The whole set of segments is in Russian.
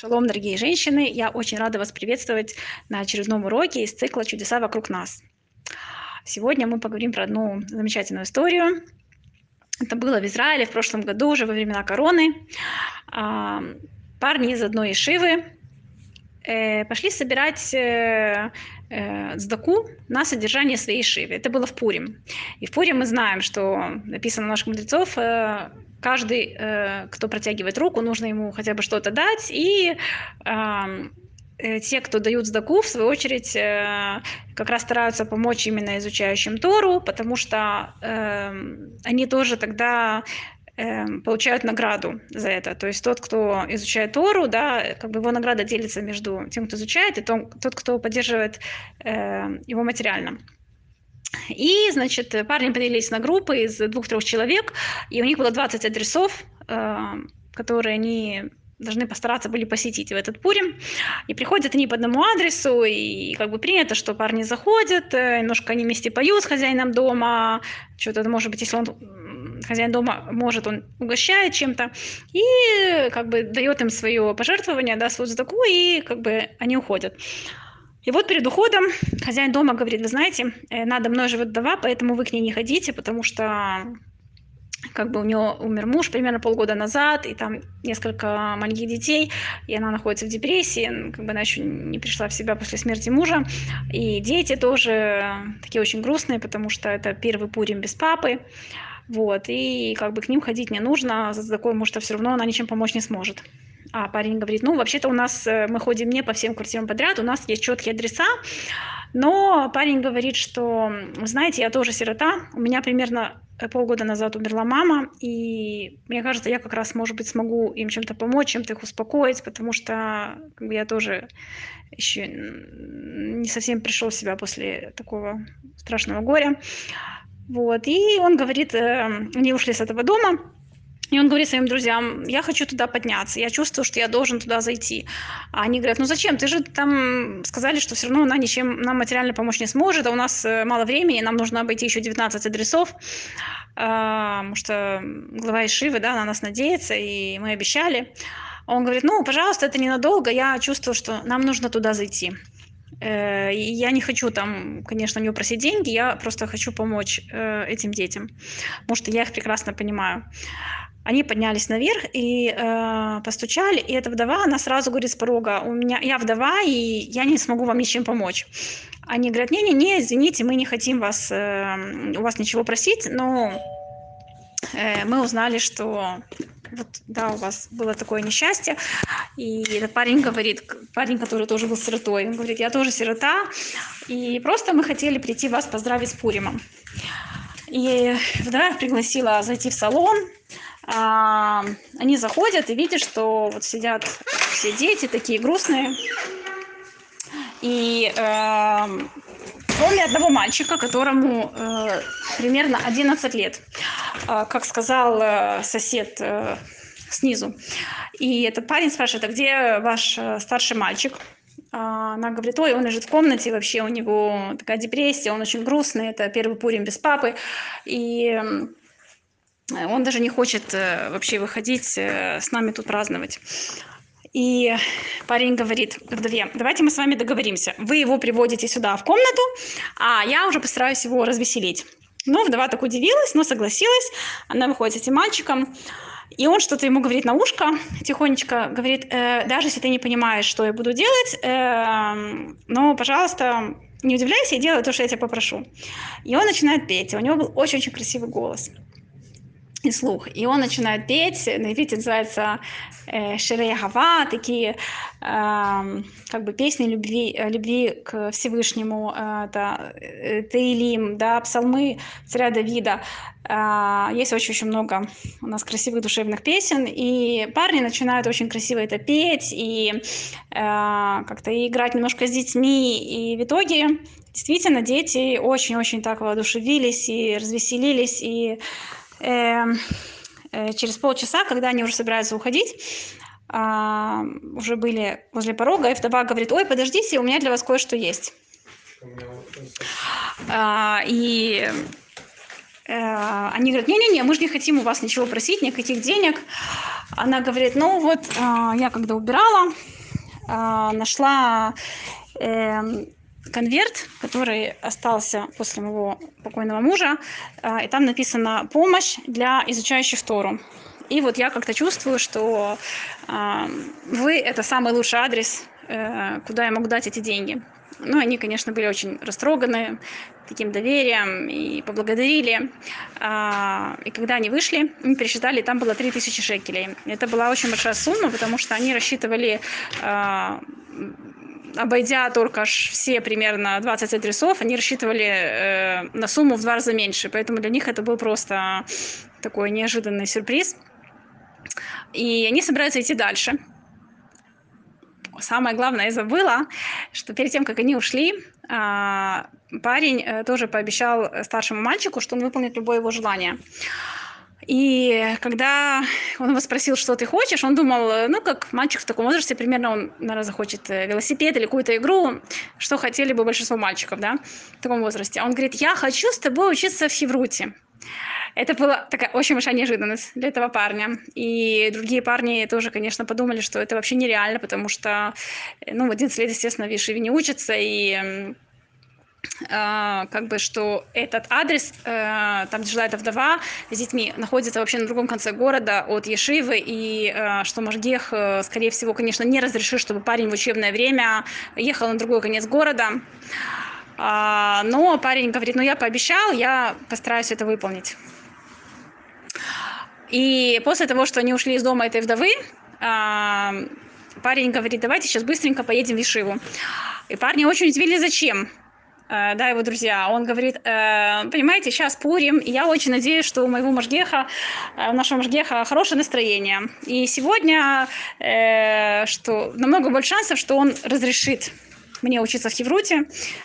Шалом, дорогие женщины! Я очень рада вас приветствовать на очередном уроке из цикла «Чудеса вокруг нас». Сегодня мы поговорим про одну замечательную историю. Это было в Израиле в прошлом году, уже во времена короны. А, парни из одной ишивы э, пошли собирать э, сдаку на содержание своей ишивы. Это было в Пурим. И в Пурим мы знаем, что написано у наших мудрецов, каждый, э, кто протягивает руку, нужно ему хотя бы что-то дать, и э, те, кто дают сдаку, в свою очередь, э, как раз стараются помочь именно изучающим Тору, потому что они тоже тогда получают награду за это. То есть тот, кто изучает Тору, да, как бы его награда делится между тем, кто изучает, и тот, кто поддерживает его материально. И, значит, парни поделились на группы из двух-трех человек, и у них было 20 адресов, э, которые они должны постараться были посетить в этот Пурим. И приходят они по одному адресу, и как бы принято, что парни заходят, э, немножко они вместе поют с хозяином дома, что-то, может быть, если он хозяин дома может, он угощает чем-то, и как бы дает им свое пожертвование, да, свою задаку, и как бы они уходят. И вот перед уходом хозяин дома говорит, вы знаете, э, надо мной живет вдова, поэтому вы к ней не ходите, потому что как бы у нее умер муж примерно полгода назад, и там несколько маленьких детей, и она находится в депрессии, как бы она еще не пришла в себя после смерти мужа, и дети тоже такие очень грустные, потому что это первый Пурим без папы, вот, и как бы к ним ходить не нужно, за такое, может, все равно она ничем помочь не сможет. А парень говорит, ну, вообще-то у нас, э, мы ходим не по всем квартирам подряд, у нас есть четкие адреса, но парень говорит, что, знаете, я тоже сирота, у меня примерно э, полгода назад умерла мама, и мне кажется, я как раз, может быть, смогу им чем-то помочь, чем-то их успокоить, потому что как бы, я тоже еще не совсем пришел в себя после такого страшного горя. Вот, и он говорит, э, они ушли с этого дома, и он говорит своим друзьям, я хочу туда подняться, я чувствую, что я должен туда зайти. А они говорят, ну зачем, ты же там сказали, что все равно она ничем нам материально помочь не сможет, а у нас э, мало времени, нам нужно обойти еще 19 адресов, а, потому что глава Ишивы, да, на нас надеется, и мы обещали. Он говорит, ну, пожалуйста, это ненадолго, я чувствую, что нам нужно туда зайти. Э, я не хочу там, конечно, у него просить деньги, я просто хочу помочь э, этим детям, потому что я их прекрасно понимаю. Они поднялись наверх и э, постучали, и эта вдова, она сразу говорит с порога, у меня, я вдова, и я не смогу вам ничем помочь. Они говорят, не-не-не, извините, мы не хотим вас, э, у вас ничего просить, но мы узнали, что вот, да, у вас было такое несчастье, и этот парень говорит, парень, который тоже был сиротой, он говорит, я тоже сирота, и просто мы хотели прийти вас поздравить с Пуримом. И вдова пригласила зайти в салон, а, они заходят и видят, что вот сидят все дети такие грустные. И э, кроме одного мальчика, которому э, примерно 11 лет, э, как сказал э, сосед э, снизу. И этот парень спрашивает, а где ваш э, старший мальчик? А, она говорит, ой, он лежит в комнате, вообще у него такая депрессия, он очень грустный, это первый Пурим без папы. И он даже не хочет вообще выходить с нами тут праздновать. И парень говорит вдове, давайте мы с вами договоримся. Вы его приводите сюда в комнату, а я уже постараюсь его развеселить. Ну, вдова так удивилась, но согласилась. Она выходит с этим мальчиком. И он что-то ему говорит на ушко, тихонечко говорит, э, даже если ты не понимаешь, что я буду делать, э, но, пожалуйста, не удивляйся и делай то, что я тебя попрошу. И он начинает петь. У него был очень-очень красивый голос и слух. И он начинает петь, на иврите называется э, Гава, такие э, как бы песни любви, любви к Всевышнему, э, это э, Таилим, да, псалмы царя Давида. Э, есть очень-очень много у нас красивых душевных песен, и парни начинают очень красиво это петь, и э, как-то играть немножко с детьми, и в итоге действительно дети очень-очень так воодушевились и развеселились, и э, э, через полчаса, когда они уже собираются уходить, э, уже были возле порога, и вдова говорит, ой, подождите, у меня для вас кое-что есть. Э, и Э, они говорят, не-не-не, мы же не хотим у вас ничего просить, никаких денег. Она говорит, ну вот, э, я когда убирала, э, нашла эм, конверт, который остался после моего покойного мужа, и там написано «Помощь для изучающих Тору». И вот я как-то чувствую, что вы – это самый лучший адрес, куда я могу дать эти деньги. Ну, они, конечно, были очень растроганы таким доверием и поблагодарили. А, и когда они вышли, мы пересчитали, там было 3000 шекелей. Это была очень большая сумма, потому что они рассчитывали а, обойдя только все примерно 20 адресов, они рассчитывали э, на сумму в два раза меньше. Поэтому для них это был просто такой неожиданный сюрприз. И они собираются идти дальше самое главное я забыла, что перед тем, как они ушли, а, парень э, тоже пообещал старшему мальчику, что он выполнит любое его желание. И когда он его спросил, что ты хочешь, он думал, ну, как мальчик в таком возрасте, примерно он, наверное, захочет э, велосипед или какую-то игру, что хотели бы большинство мальчиков, да, в таком возрасте. Он говорит, я хочу с тобой учиться в Хевруте. Это была такая очень большая неожиданность для этого парня. И другие парни тоже, конечно, подумали, что это вообще нереально, потому что, ну, в 11 лет, естественно, в Ешиве не учатся, и как бы, что этот адрес, uh, там, где жила эта вдова с детьми, находится вообще на другом конце города от Ешивы, и uh, что Машгех, скорее всего, конечно, не разрешит, чтобы парень в учебное время ехал на другой конец города. Но парень говорит, ну я пообещал, я постараюсь это выполнить. И после того, что они ушли из дома этой вдовы, а, парень говорит, давайте сейчас быстренько поедем в Ишиву. И парни очень удивились, зачем э, да, его друзья. Он говорит, э, понимаете, сейчас Пурим, и я очень надеюсь, что у моего Машгеха, э, у нашего Машгеха хорошее настроение. И сегодня, что намного больше шансов, что он разрешит мне учиться в Хевруте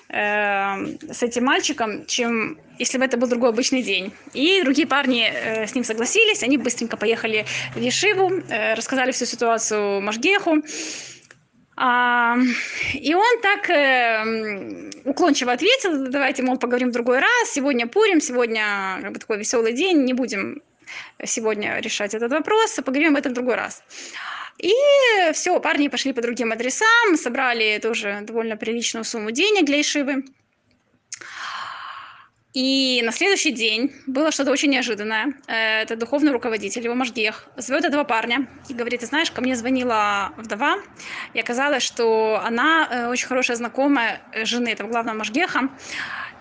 э, с этим мальчиком, чем если бы это был другой обычный день. И другие парни э, с ним согласились, они быстренько поехали в Ешиву, э, рассказали всю ситуацию Машгеху. А, и он так э, уклончиво ответил, давайте, мол, поговорим в другой раз, сегодня Пурим, сегодня как такой веселый день, не будем сегодня решать этот вопрос, поговорим об этом в другой раз. И все, парни пошли по другим адресам, собрали тоже довольно приличную сумму денег для Ишивы. И на следующий день было что-то очень неожиданное. Э, это духовный руководитель, его Машгех, зовет этого парня и говорит, ты знаешь, ко мне звонила вдова, и оказалось, что она э, очень хорошая знакомая жены этого главного Машгеха,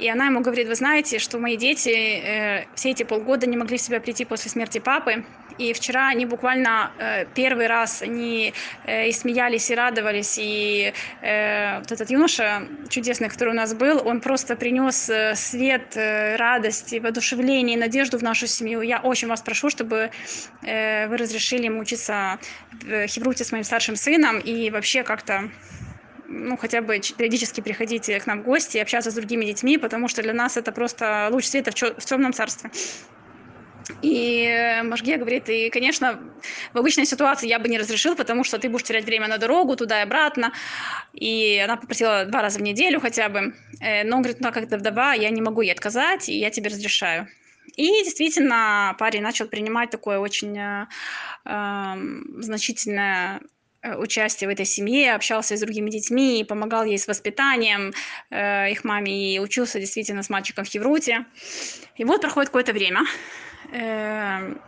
и она ему говорит, вы знаете, что мои дети э, все эти полгода не могли в себя прийти после смерти папы, и вчера они буквально э, первый раз они э, и смеялись, и радовались. И э, вот этот юноша чудесный, который у нас был, он просто принес э, свет, э, радость, воодушевление, надежду в нашу семью. Я очень вас прошу, чтобы э, вы разрешили ему учиться в Хевруте с моим старшим сыном и вообще как-то ну, хотя бы периодически приходите к нам в гости и общаться с другими детьми, потому что для нас это просто луч света в темном царстве. И Можге говорит, и, конечно, в обычной ситуации я бы не разрешил, потому что ты будешь терять время на дорогу туда и обратно. И она попросила два раза в неделю хотя бы. Э, но он говорит, ну, как то вдова, я не могу ей отказать, и я тебе разрешаю. И действительно, парень начал принимать такое очень э, эм, значительное э, участие в этой семье, общался с другими детьми, помогал ей с воспитанием э, их маме и учился действительно с мальчиком в Хевруте. И вот проходит какое-то время, Эм,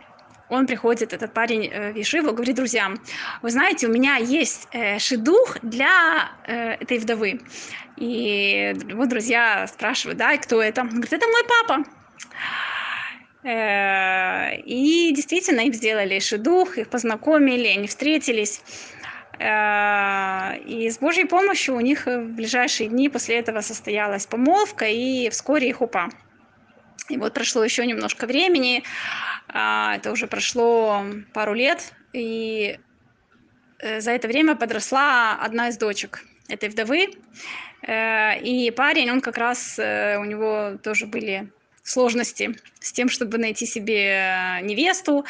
он приходит, этот парень э, в говорит друзьям, вы знаете, у меня есть э, шедух для э, этой вдовы. И его друзья спрашивают, да, кто это? Он говорит, это мой папа. И действительно им сделали шедух, их познакомили, они встретились. И с Божьей помощью у них в ближайшие дни после этого состоялась помолвка и вскоре их упа. И вот прошло еще немножко времени, а, это уже прошло пару лет, и э, за это время подросла одна из дочек этой вдовы. Э, и парень, он как раз, э, у него тоже были сложности с тем, чтобы найти себе невесту.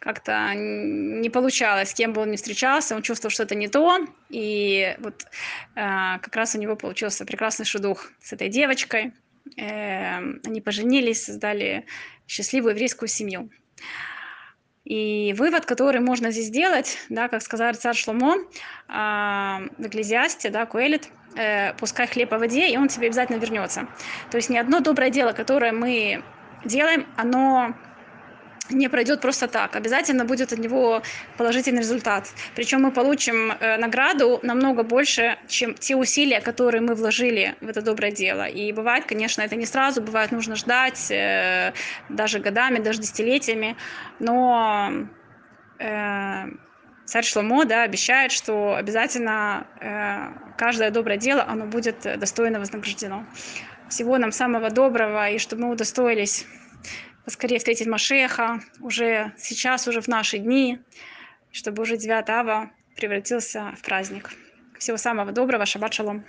Как-то не получалось, с кем бы он ни встречался, он чувствовал, что это не то. И вот как раз у него получился прекрасный шедух с этой девочкой. Эм, они поженились, создали счастливую еврейскую семью. И вывод, который можно здесь сделать, да, как сказал царь Шломо а, в Экклезиасте, да, Куэлит, э, пускай хлеб по воде, и он тебе обязательно вернется. То есть ни одно доброе дело, которое мы делаем, оно не пройдет просто так. Обязательно будет от него положительный результат. Причем мы получим э, награду намного больше, чем те усилия, которые мы вложили в это доброе дело. И бывает, конечно, это не сразу, бывает нужно ждать э, даже годами, даже десятилетиями. Но э, царь Шломо да, обещает, что обязательно э, каждое доброе дело, оно будет достойно вознаграждено. Всего нам самого доброго, и чтобы мы удостоились поскорее встретить Машеха уже сейчас, уже в наши дни, чтобы уже 9 ава превратился в праздник. Всего самого доброго, шаббат шалом.